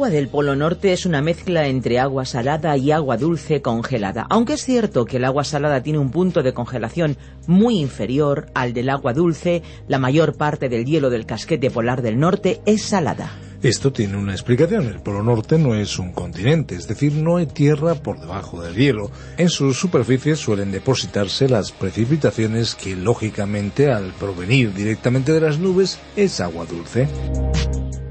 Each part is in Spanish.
Agua del Polo Norte es una mezcla entre agua salada y agua dulce congelada, aunque es cierto que el agua salada tiene un punto de congelación muy inferior al del agua dulce, la mayor parte del hielo del casquete polar del norte es salada. Esto tiene una explicación. El Polo Norte no es un continente, es decir, no hay tierra por debajo del hielo. En sus superficies suelen depositarse las precipitaciones que, lógicamente, al provenir directamente de las nubes, es agua dulce.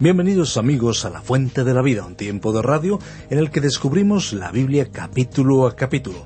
Bienvenidos amigos a La Fuente de la Vida, un tiempo de radio en el que descubrimos la Biblia capítulo a capítulo.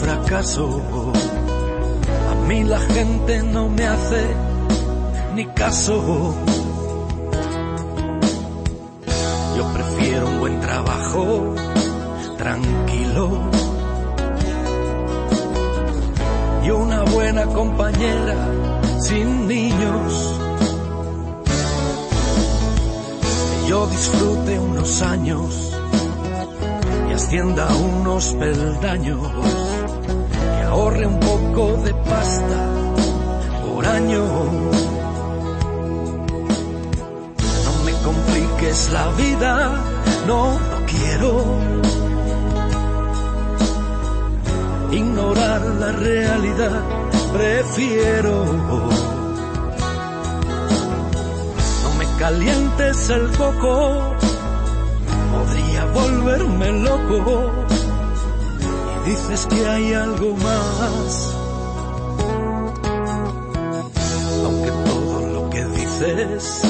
Fracaso. A mí la gente no me hace ni caso. Yo prefiero un buen trabajo tranquilo y una buena compañera sin niños. Que yo disfrute unos años y ascienda unos peldaños, ahorre un poco de pasta por año. No me compliques la vida, no, no quiero ignorar la realidad, prefiero. No me calientes el coco, podría volverme loco. Dices que hay algo más. Aunque todo lo que dices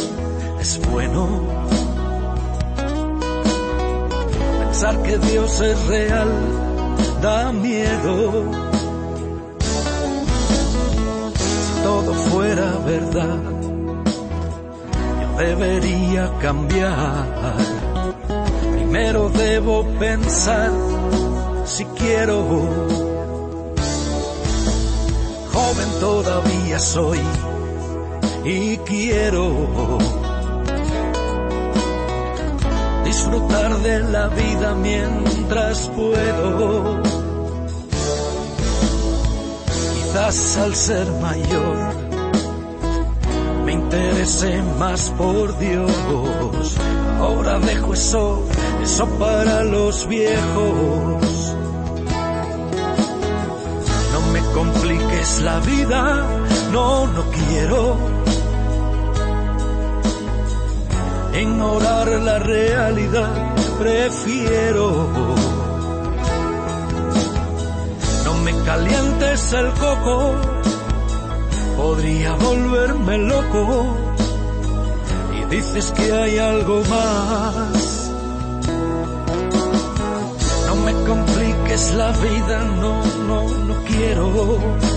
es bueno. Pensar que Dios es real da miedo. Si todo fuera verdad, yo debería cambiar. Primero debo pensar si quiero. Joven todavía soy y quiero disfrutar de la vida mientras puedo. Quizás al ser mayor me interese más por Dios. Ahora dejo eso, eso para los viejos. Compliques la vida, no, no quiero ignorar la realidad, prefiero. No me calientes el coco, podría volverme loco. Y dices que hay algo más. La vida, no quiero.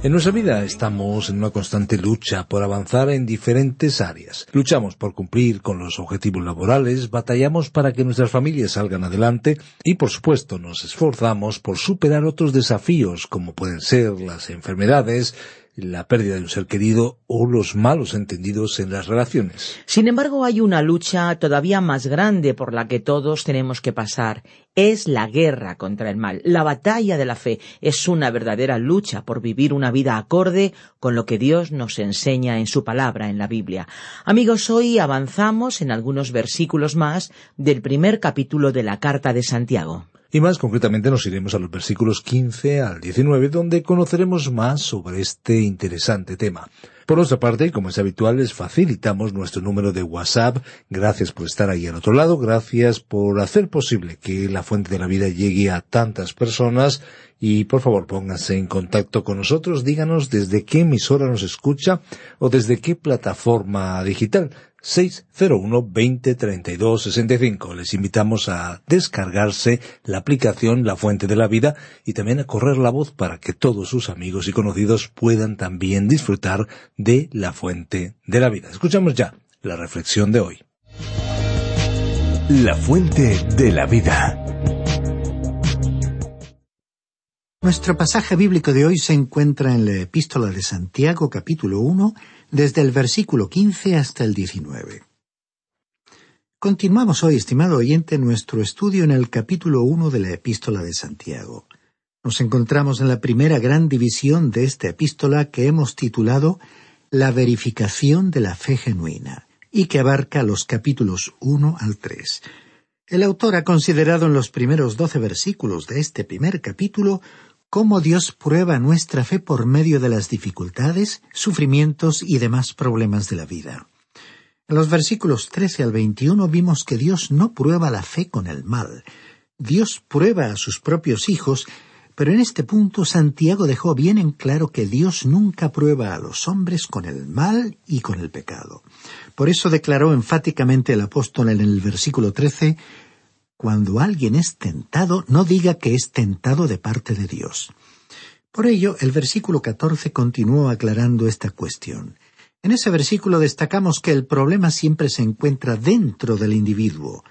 En nuestra vida estamos en una constante lucha por avanzar en diferentes áreas. Luchamos por cumplir con los objetivos laborales, batallamos para que nuestras familias salgan adelante y por supuesto nos esforzamos por superar otros desafíos como pueden ser las enfermedades, la pérdida de un ser querido o los malos entendidos en las relaciones. Sin embargo, hay una lucha todavía más grande por la que todos tenemos que pasar. Es la guerra contra el mal. La batalla de la fe es una verdadera lucha por vivir una vida acorde con lo que Dios nos enseña en su palabra en la Biblia. Amigos, hoy avanzamos en algunos versículos más del primer capítulo de la carta de Santiago. Y más concretamente nos iremos a los versículos 15 al 19, donde conoceremos más sobre este interesante tema. Por nuestra parte, como es habitual, les facilitamos nuestro número de WhatsApp. Gracias por estar ahí al otro lado, gracias por hacer posible que la fuente de la vida llegue a tantas personas y por favor pónganse en contacto con nosotros, díganos desde qué emisora nos escucha o desde qué plataforma digital. 601 20 32 65. Les invitamos a descargarse la aplicación La Fuente de la Vida y también a correr la voz para que todos sus amigos y conocidos puedan también disfrutar de La Fuente de la Vida. Escuchamos ya la reflexión de hoy. La Fuente de la Vida. Nuestro pasaje bíblico de hoy se encuentra en la epístola de Santiago capítulo 1 desde el versículo 15 hasta el 19. Continuamos hoy, estimado oyente, nuestro estudio en el capítulo 1 de la epístola de Santiago. Nos encontramos en la primera gran división de esta epístola que hemos titulado La verificación de la fe genuina y que abarca los capítulos 1 al 3. El autor ha considerado en los primeros doce versículos de este primer capítulo cómo Dios prueba nuestra fe por medio de las dificultades, sufrimientos y demás problemas de la vida. En los versículos 13 al 21 vimos que Dios no prueba la fe con el mal. Dios prueba a sus propios hijos, pero en este punto Santiago dejó bien en claro que Dios nunca prueba a los hombres con el mal y con el pecado. Por eso declaró enfáticamente el apóstol en el versículo 13 cuando alguien es tentado, no diga que es tentado de parte de Dios. Por ello, el versículo 14 continuó aclarando esta cuestión. En ese versículo destacamos que el problema siempre se encuentra dentro del individuo.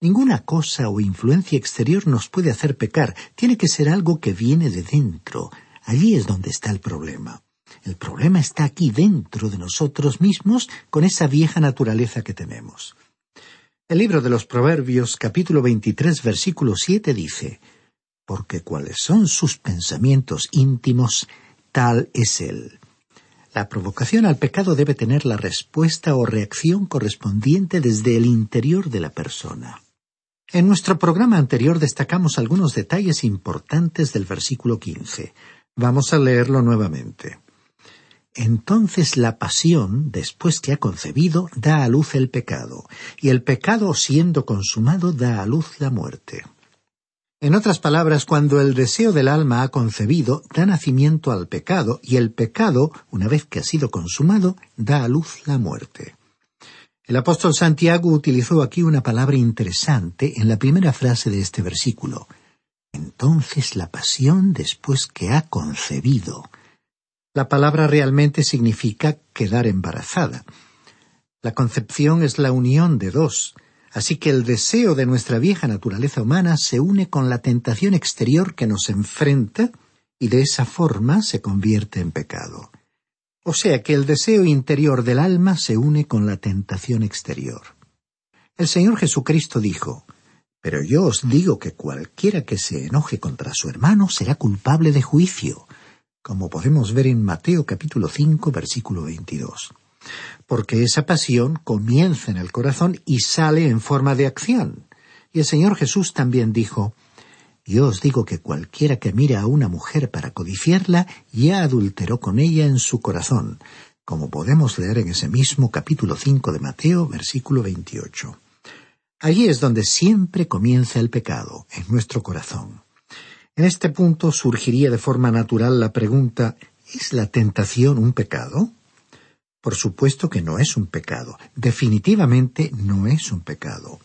Ninguna cosa o influencia exterior nos puede hacer pecar, tiene que ser algo que viene de dentro. Allí es donde está el problema. El problema está aquí dentro de nosotros mismos con esa vieja naturaleza que tenemos. El libro de los Proverbios capítulo 23 versículo 7 dice, Porque cuáles son sus pensamientos íntimos, tal es él. La provocación al pecado debe tener la respuesta o reacción correspondiente desde el interior de la persona. En nuestro programa anterior destacamos algunos detalles importantes del versículo 15. Vamos a leerlo nuevamente. Entonces la pasión, después que ha concebido, da a luz el pecado, y el pecado, siendo consumado, da a luz la muerte. En otras palabras, cuando el deseo del alma ha concebido, da nacimiento al pecado, y el pecado, una vez que ha sido consumado, da a luz la muerte. El apóstol Santiago utilizó aquí una palabra interesante en la primera frase de este versículo. Entonces la pasión, después que ha concebido, La palabra realmente significa quedar embarazada. La concepción es la unión de dos, así que el deseo de nuestra vieja naturaleza humana se une con la tentación exterior que nos enfrenta y de esa forma se convierte en pecado. O sea que el deseo interior del alma se une con la tentación exterior. El Señor Jesucristo dijo, Pero yo os digo que cualquiera que se enoje contra su hermano será culpable de juicio, como podemos ver en Mateo capítulo 5 versículo 22. Porque esa pasión comienza en el corazón y sale en forma de acción. Y el Señor Jesús también dijo, yo os digo que cualquiera que mira a una mujer para codiciarla ya adulteró con ella en su corazón, como podemos leer en ese mismo capítulo 5 de Mateo, versículo 28. Allí es donde siempre comienza el pecado, en nuestro corazón. En este punto surgiría de forma natural la pregunta ¿Es la tentación un pecado? Por supuesto que no es un pecado. Definitivamente no es un pecado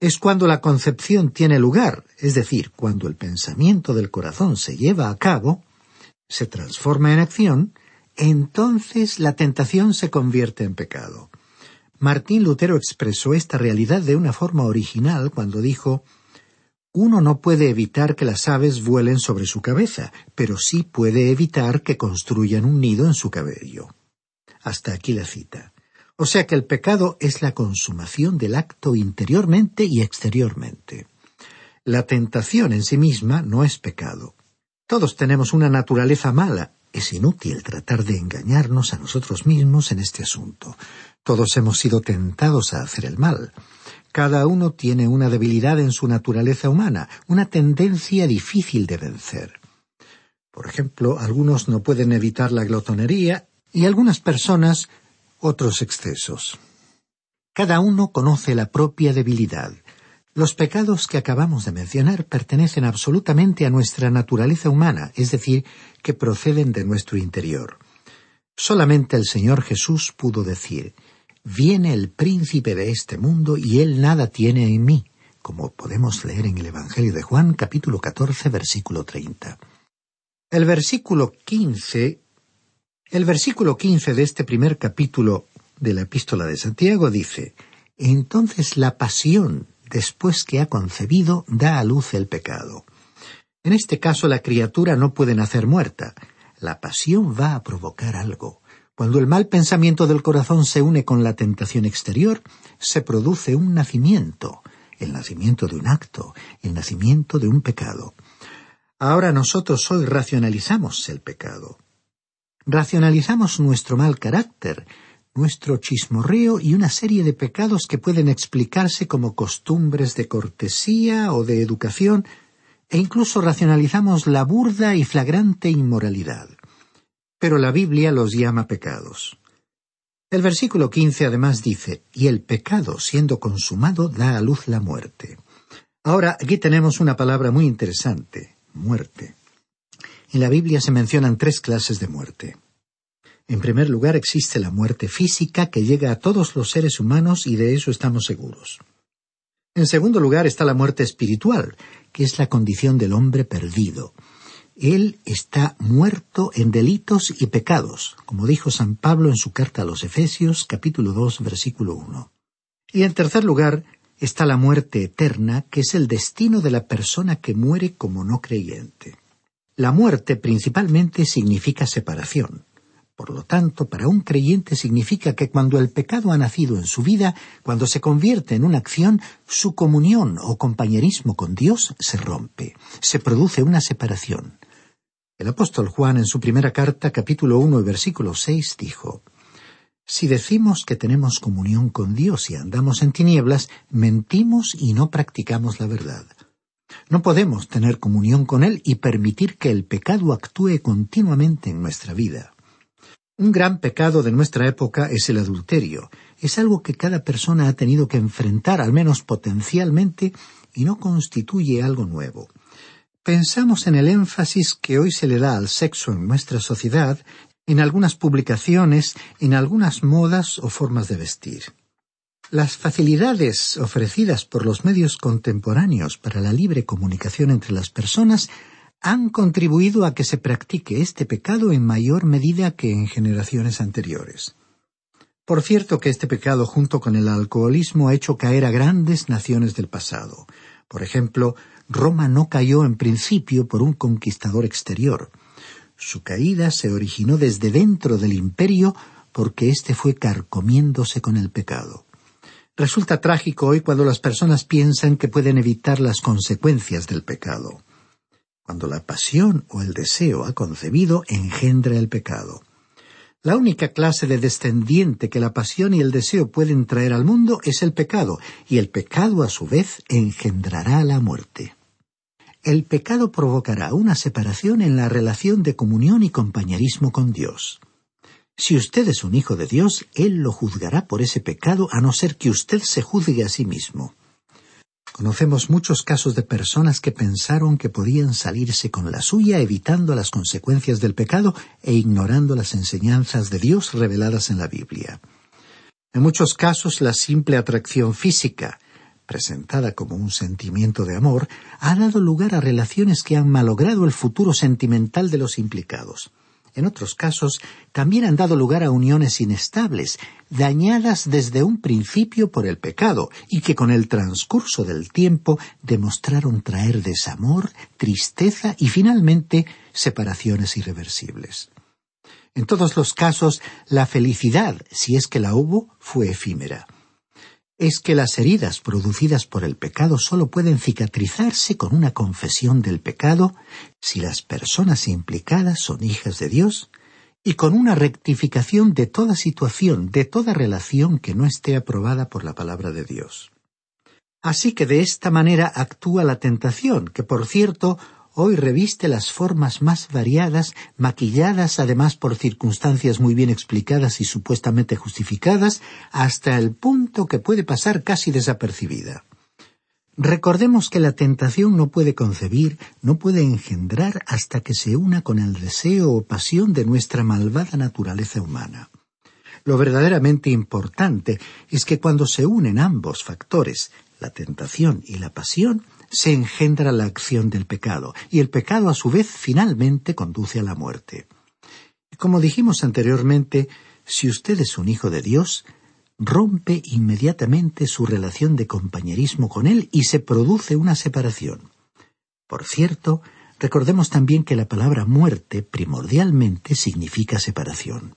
es cuando la concepción tiene lugar, es decir, cuando el pensamiento del corazón se lleva a cabo, se transforma en acción, entonces la tentación se convierte en pecado. Martín Lutero expresó esta realidad de una forma original cuando dijo Uno no puede evitar que las aves vuelen sobre su cabeza, pero sí puede evitar que construyan un nido en su cabello. Hasta aquí la cita. O sea que el pecado es la consumación del acto interiormente y exteriormente. La tentación en sí misma no es pecado. Todos tenemos una naturaleza mala. Es inútil tratar de engañarnos a nosotros mismos en este asunto. Todos hemos sido tentados a hacer el mal. Cada uno tiene una debilidad en su naturaleza humana, una tendencia difícil de vencer. Por ejemplo, algunos no pueden evitar la glotonería y algunas personas otros excesos. Cada uno conoce la propia debilidad. Los pecados que acabamos de mencionar pertenecen absolutamente a nuestra naturaleza humana, es decir, que proceden de nuestro interior. Solamente el Señor Jesús pudo decir, Viene el príncipe de este mundo y él nada tiene en mí, como podemos leer en el Evangelio de Juan capítulo 14 versículo 30. El versículo 15 el versículo quince de este primer capítulo de la epístola de Santiago dice Entonces la pasión, después que ha concebido, da a luz el pecado. En este caso la criatura no puede nacer muerta. La pasión va a provocar algo. Cuando el mal pensamiento del corazón se une con la tentación exterior, se produce un nacimiento, el nacimiento de un acto, el nacimiento de un pecado. Ahora nosotros hoy racionalizamos el pecado racionalizamos nuestro mal carácter, nuestro chismorreo y una serie de pecados que pueden explicarse como costumbres de cortesía o de educación, e incluso racionalizamos la burda y flagrante inmoralidad. Pero la Biblia los llama pecados. El versículo quince además dice, y el pecado, siendo consumado, da a luz la muerte. Ahora, aquí tenemos una palabra muy interesante, muerte. En la Biblia se mencionan tres clases de muerte. En primer lugar existe la muerte física que llega a todos los seres humanos y de eso estamos seguros. En segundo lugar está la muerte espiritual, que es la condición del hombre perdido. Él está muerto en delitos y pecados, como dijo San Pablo en su carta a los Efesios capítulo 2 versículo 1. Y en tercer lugar está la muerte eterna, que es el destino de la persona que muere como no creyente. La muerte principalmente significa separación. Por lo tanto, para un creyente significa que cuando el pecado ha nacido en su vida, cuando se convierte en una acción, su comunión o compañerismo con Dios se rompe, se produce una separación. El apóstol Juan en su primera carta, capítulo 1 y versículo 6, dijo, Si decimos que tenemos comunión con Dios y andamos en tinieblas, mentimos y no practicamos la verdad. No podemos tener comunión con Él y permitir que el pecado actúe continuamente en nuestra vida. Un gran pecado de nuestra época es el adulterio. Es algo que cada persona ha tenido que enfrentar, al menos potencialmente, y no constituye algo nuevo. Pensamos en el énfasis que hoy se le da al sexo en nuestra sociedad, en algunas publicaciones, en algunas modas o formas de vestir. Las facilidades ofrecidas por los medios contemporáneos para la libre comunicación entre las personas han contribuido a que se practique este pecado en mayor medida que en generaciones anteriores. Por cierto que este pecado junto con el alcoholismo ha hecho caer a grandes naciones del pasado. Por ejemplo, Roma no cayó en principio por un conquistador exterior. Su caída se originó desde dentro del imperio porque éste fue carcomiéndose con el pecado. Resulta trágico hoy cuando las personas piensan que pueden evitar las consecuencias del pecado. Cuando la pasión o el deseo ha concebido, engendra el pecado. La única clase de descendiente que la pasión y el deseo pueden traer al mundo es el pecado, y el pecado a su vez engendrará la muerte. El pecado provocará una separación en la relación de comunión y compañerismo con Dios. Si usted es un hijo de Dios, Él lo juzgará por ese pecado a no ser que usted se juzgue a sí mismo. Conocemos muchos casos de personas que pensaron que podían salirse con la suya evitando las consecuencias del pecado e ignorando las enseñanzas de Dios reveladas en la Biblia. En muchos casos la simple atracción física, presentada como un sentimiento de amor, ha dado lugar a relaciones que han malogrado el futuro sentimental de los implicados en otros casos, también han dado lugar a uniones inestables, dañadas desde un principio por el pecado, y que con el transcurso del tiempo demostraron traer desamor, tristeza y finalmente separaciones irreversibles. En todos los casos, la felicidad, si es que la hubo, fue efímera es que las heridas producidas por el pecado sólo pueden cicatrizarse con una confesión del pecado si las personas implicadas son hijas de Dios y con una rectificación de toda situación, de toda relación que no esté aprobada por la palabra de Dios. Así que de esta manera actúa la tentación, que por cierto hoy reviste las formas más variadas, maquilladas además por circunstancias muy bien explicadas y supuestamente justificadas, hasta el punto que puede pasar casi desapercibida. Recordemos que la tentación no puede concebir, no puede engendrar hasta que se una con el deseo o pasión de nuestra malvada naturaleza humana. Lo verdaderamente importante es que cuando se unen ambos factores, la tentación y la pasión, se engendra la acción del pecado, y el pecado a su vez finalmente conduce a la muerte. Como dijimos anteriormente, si usted es un hijo de Dios, rompe inmediatamente su relación de compañerismo con Él y se produce una separación. Por cierto, recordemos también que la palabra muerte primordialmente significa separación.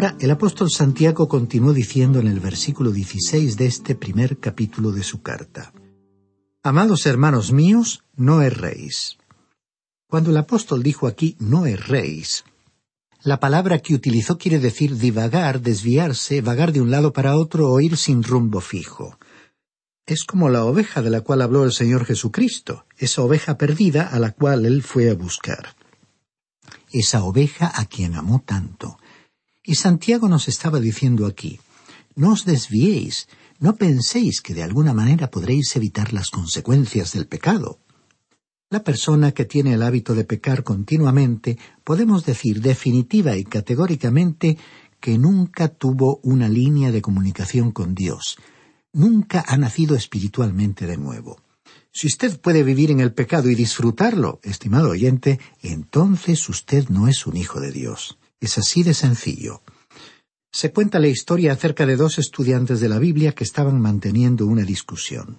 El apóstol Santiago continuó diciendo en el versículo 16 de este primer capítulo de su carta. Amados hermanos míos, no erréis. Cuando el apóstol dijo aquí no erréis, la palabra que utilizó quiere decir divagar, desviarse, vagar de un lado para otro o ir sin rumbo fijo. Es como la oveja de la cual habló el Señor Jesucristo, esa oveja perdida a la cual Él fue a buscar. Esa oveja a quien amó tanto, y Santiago nos estaba diciendo aquí, no os desviéis, no penséis que de alguna manera podréis evitar las consecuencias del pecado. La persona que tiene el hábito de pecar continuamente, podemos decir definitiva y categóricamente que nunca tuvo una línea de comunicación con Dios, nunca ha nacido espiritualmente de nuevo. Si usted puede vivir en el pecado y disfrutarlo, estimado oyente, entonces usted no es un hijo de Dios. Es así de sencillo. Se cuenta la historia acerca de dos estudiantes de la Biblia que estaban manteniendo una discusión.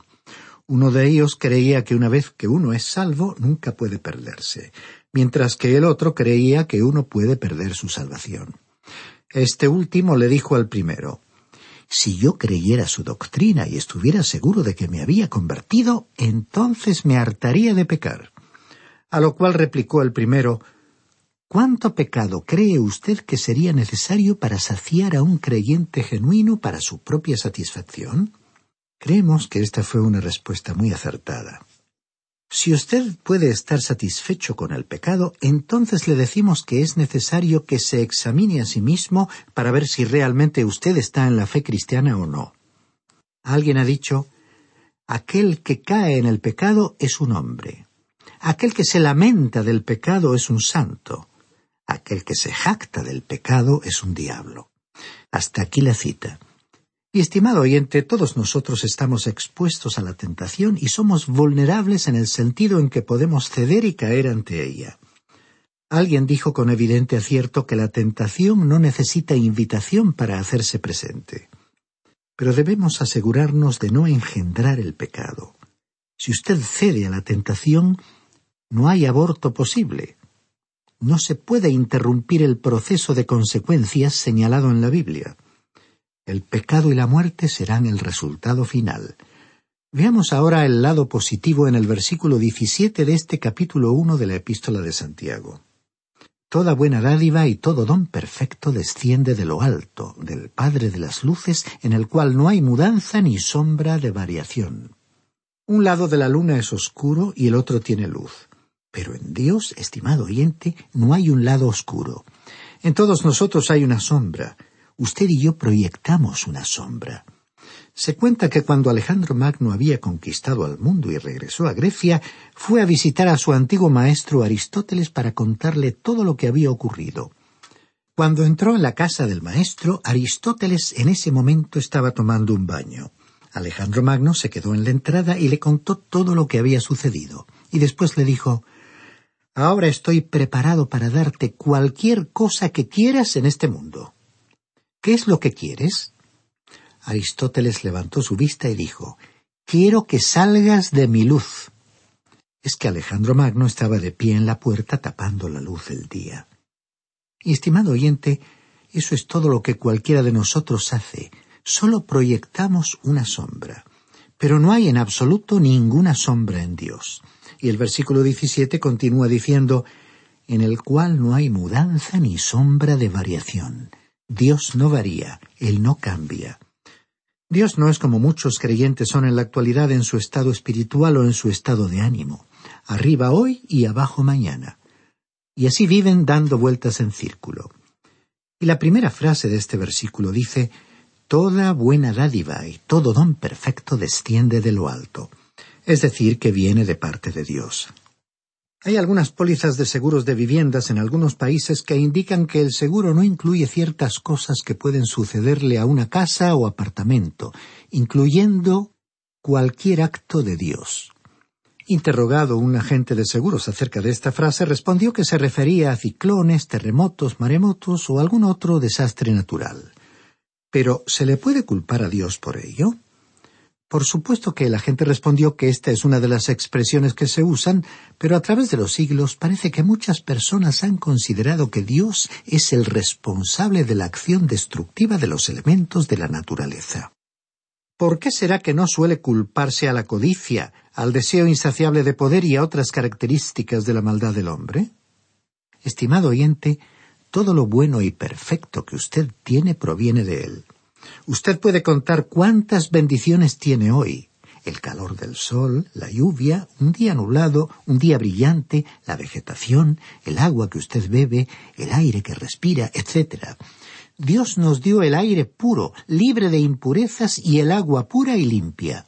Uno de ellos creía que una vez que uno es salvo nunca puede perderse, mientras que el otro creía que uno puede perder su salvación. Este último le dijo al primero Si yo creyera su doctrina y estuviera seguro de que me había convertido, entonces me hartaría de pecar. A lo cual replicó el primero ¿Cuánto pecado cree usted que sería necesario para saciar a un creyente genuino para su propia satisfacción? Creemos que esta fue una respuesta muy acertada. Si usted puede estar satisfecho con el pecado, entonces le decimos que es necesario que se examine a sí mismo para ver si realmente usted está en la fe cristiana o no. Alguien ha dicho, aquel que cae en el pecado es un hombre. Aquel que se lamenta del pecado es un santo. Aquel que se jacta del pecado es un diablo. Hasta aquí la cita. Y estimado oyente, todos nosotros estamos expuestos a la tentación y somos vulnerables en el sentido en que podemos ceder y caer ante ella. Alguien dijo con evidente acierto que la tentación no necesita invitación para hacerse presente. Pero debemos asegurarnos de no engendrar el pecado. Si usted cede a la tentación, no hay aborto posible. No se puede interrumpir el proceso de consecuencias señalado en la Biblia. El pecado y la muerte serán el resultado final. Veamos ahora el lado positivo en el versículo 17 de este capítulo 1 de la epístola de Santiago. Toda buena dádiva y todo don perfecto desciende de lo alto, del Padre de las Luces, en el cual no hay mudanza ni sombra de variación. Un lado de la luna es oscuro y el otro tiene luz. Pero en Dios, estimado oyente, no hay un lado oscuro. En todos nosotros hay una sombra, usted y yo proyectamos una sombra. Se cuenta que cuando Alejandro Magno había conquistado al mundo y regresó a Grecia, fue a visitar a su antiguo maestro Aristóteles para contarle todo lo que había ocurrido. Cuando entró en la casa del maestro, Aristóteles en ese momento estaba tomando un baño. Alejandro Magno se quedó en la entrada y le contó todo lo que había sucedido, y después le dijo Ahora estoy preparado para darte cualquier cosa que quieras en este mundo. ¿Qué es lo que quieres? Aristóteles levantó su vista y dijo, Quiero que salgas de mi luz. Es que Alejandro Magno estaba de pie en la puerta tapando la luz del día. Y estimado oyente, eso es todo lo que cualquiera de nosotros hace. Solo proyectamos una sombra. Pero no hay en absoluto ninguna sombra en Dios. Y el versículo 17 continúa diciendo, en el cual no hay mudanza ni sombra de variación. Dios no varía, Él no cambia. Dios no es como muchos creyentes son en la actualidad en su estado espiritual o en su estado de ánimo, arriba hoy y abajo mañana. Y así viven dando vueltas en círculo. Y la primera frase de este versículo dice, Toda buena dádiva y todo don perfecto desciende de lo alto, es decir, que viene de parte de Dios. Hay algunas pólizas de seguros de viviendas en algunos países que indican que el seguro no incluye ciertas cosas que pueden sucederle a una casa o apartamento, incluyendo cualquier acto de Dios. Interrogado un agente de seguros acerca de esta frase, respondió que se refería a ciclones, terremotos, maremotos o algún otro desastre natural. Pero ¿se le puede culpar a Dios por ello? Por supuesto que la gente respondió que esta es una de las expresiones que se usan, pero a través de los siglos parece que muchas personas han considerado que Dios es el responsable de la acción destructiva de los elementos de la naturaleza. ¿Por qué será que no suele culparse a la codicia, al deseo insaciable de poder y a otras características de la maldad del hombre? Estimado oyente, todo lo bueno y perfecto que usted tiene proviene de él. Usted puede contar cuántas bendiciones tiene hoy. El calor del sol, la lluvia, un día nublado, un día brillante, la vegetación, el agua que usted bebe, el aire que respira, etc. Dios nos dio el aire puro, libre de impurezas y el agua pura y limpia.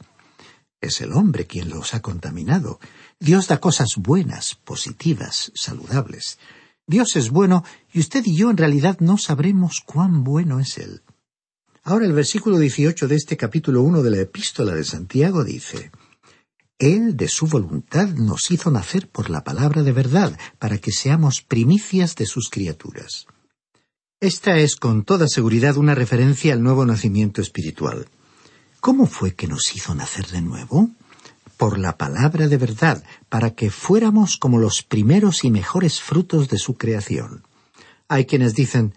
Es el hombre quien los ha contaminado. Dios da cosas buenas, positivas, saludables. Dios es bueno y usted y yo en realidad no sabremos cuán bueno es Él. Ahora el versículo 18 de este capítulo 1 de la epístola de Santiago dice, Él de su voluntad nos hizo nacer por la palabra de verdad, para que seamos primicias de sus criaturas. Esta es con toda seguridad una referencia al nuevo nacimiento espiritual. ¿Cómo fue que nos hizo nacer de nuevo? Por la palabra de verdad, para que fuéramos como los primeros y mejores frutos de su creación. Hay quienes dicen,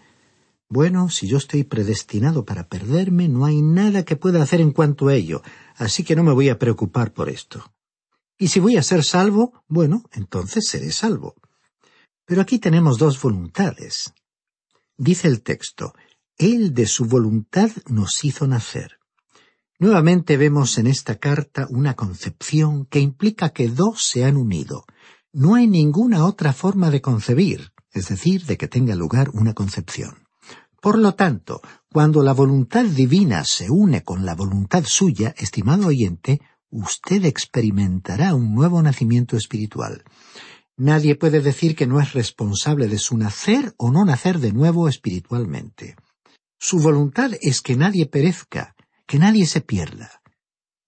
bueno, si yo estoy predestinado para perderme, no hay nada que pueda hacer en cuanto a ello, así que no me voy a preocupar por esto. Y si voy a ser salvo, bueno, entonces seré salvo. Pero aquí tenemos dos voluntades. Dice el texto, Él de su voluntad nos hizo nacer. Nuevamente vemos en esta carta una concepción que implica que dos se han unido. No hay ninguna otra forma de concebir, es decir, de que tenga lugar una concepción. Por lo tanto, cuando la voluntad divina se une con la voluntad suya, estimado oyente, usted experimentará un nuevo nacimiento espiritual. Nadie puede decir que no es responsable de su nacer o no nacer de nuevo espiritualmente. Su voluntad es que nadie perezca, que nadie se pierda.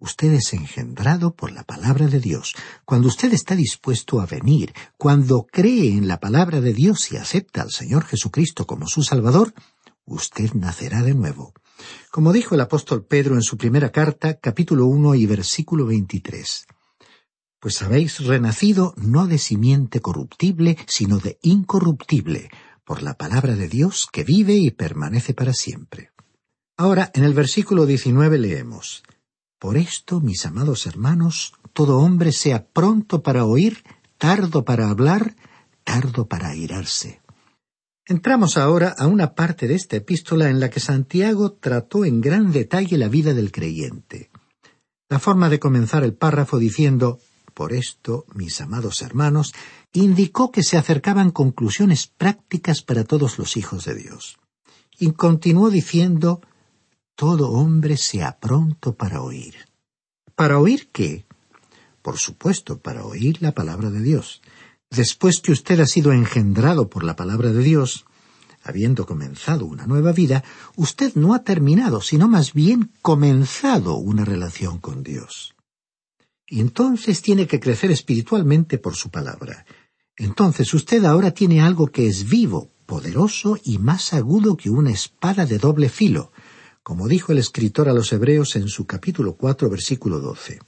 Usted es engendrado por la palabra de Dios. Cuando usted está dispuesto a venir, cuando cree en la palabra de Dios y acepta al Señor Jesucristo como su Salvador, usted nacerá de nuevo. Como dijo el apóstol Pedro en su primera carta, capítulo 1 y versículo 23 pues habéis renacido no de simiente corruptible, sino de incorruptible, por la palabra de Dios que vive y permanece para siempre. Ahora, en el versículo 19 leemos, Por esto, mis amados hermanos, todo hombre sea pronto para oír, tardo para hablar, tardo para airarse. Entramos ahora a una parte de esta epístola en la que Santiago trató en gran detalle la vida del creyente. La forma de comenzar el párrafo diciendo por esto, mis amados hermanos, indicó que se acercaban conclusiones prácticas para todos los hijos de Dios. Y continuó diciendo, todo hombre sea pronto para oír. ¿Para oír qué? Por supuesto, para oír la palabra de Dios. Después que usted ha sido engendrado por la palabra de Dios, habiendo comenzado una nueva vida, usted no ha terminado, sino más bien comenzado una relación con Dios. Y entonces tiene que crecer espiritualmente por su palabra. Entonces usted ahora tiene algo que es vivo, poderoso y más agudo que una espada de doble filo, como dijo el escritor a los Hebreos en su capítulo cuatro versículo doce.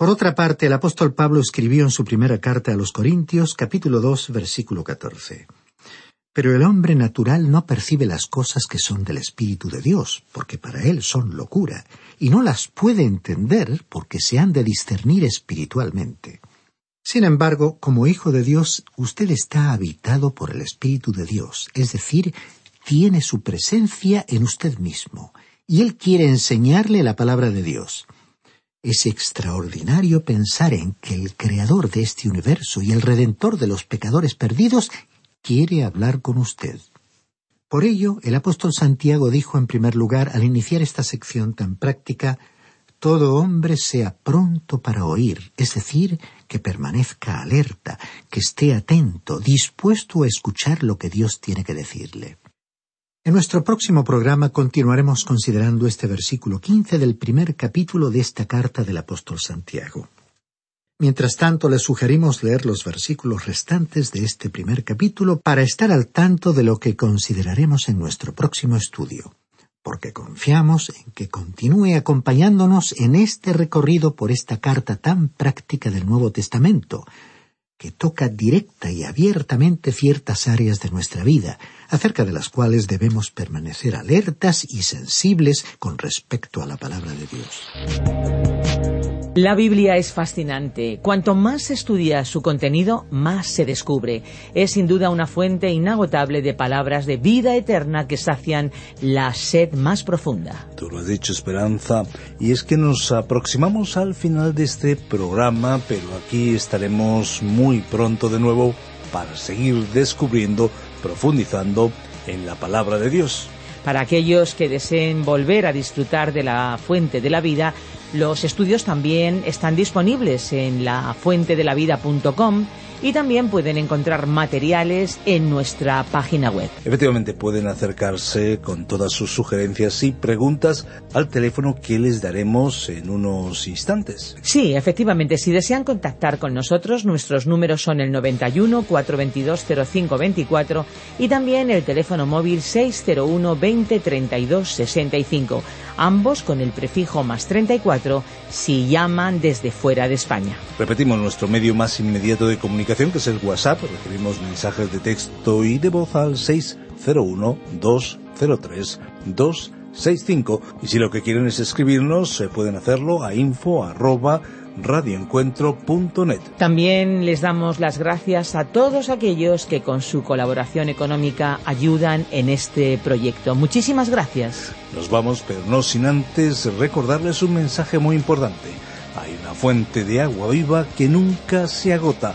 Por otra parte, el apóstol Pablo escribió en su primera carta a los Corintios, capítulo dos, versículo catorce. Pero el hombre natural no percibe las cosas que son del Espíritu de Dios, porque para él son locura, y no las puede entender porque se han de discernir espiritualmente. Sin embargo, como hijo de Dios, usted está habitado por el Espíritu de Dios, es decir, tiene su presencia en usted mismo, y Él quiere enseñarle la palabra de Dios. Es extraordinario pensar en que el Creador de este universo y el Redentor de los pecadores perdidos quiere hablar con usted. Por ello, el apóstol Santiago dijo en primer lugar, al iniciar esta sección tan práctica, todo hombre sea pronto para oír, es decir, que permanezca alerta, que esté atento, dispuesto a escuchar lo que Dios tiene que decirle. En nuestro próximo programa continuaremos considerando este versículo quince del primer capítulo de esta carta del apóstol Santiago. Mientras tanto, les sugerimos leer los versículos restantes de este primer capítulo para estar al tanto de lo que consideraremos en nuestro próximo estudio, porque confiamos en que continúe acompañándonos en este recorrido por esta carta tan práctica del Nuevo Testamento, que toca directa y abiertamente ciertas áreas de nuestra vida, acerca de las cuales debemos permanecer alertas y sensibles con respecto a la palabra de Dios. La Biblia es fascinante. Cuanto más se estudia su contenido, más se descubre. Es sin duda una fuente inagotable de palabras de vida eterna que sacian la sed más profunda. Tú lo has dicho, Esperanza, y es que nos aproximamos al final de este programa, pero aquí estaremos muy pronto de nuevo para seguir descubriendo, profundizando en la palabra de Dios. Para aquellos que deseen volver a disfrutar de la fuente de la vida, los estudios también están disponibles en la lafuentedelavida.com y también pueden encontrar materiales en nuestra página web. Efectivamente, pueden acercarse con todas sus sugerencias y preguntas al teléfono que les daremos en unos instantes. Sí, efectivamente, si desean contactar con nosotros, nuestros números son el 91 422 0524 y también el teléfono móvil 601 20 32 65, ambos con el prefijo más 34 si llaman desde fuera de España. Repetimos nuestro medio más inmediato de comunicación que es el WhatsApp. Recibimos mensajes de texto y de voz al 601-203-265. Y si lo que quieren es escribirnos, se pueden hacerlo a info radioencuentro.net. También les damos las gracias a todos aquellos que con su colaboración económica ayudan en este proyecto. Muchísimas gracias. Nos vamos, pero no sin antes recordarles un mensaje muy importante. Hay una fuente de agua viva que nunca se agota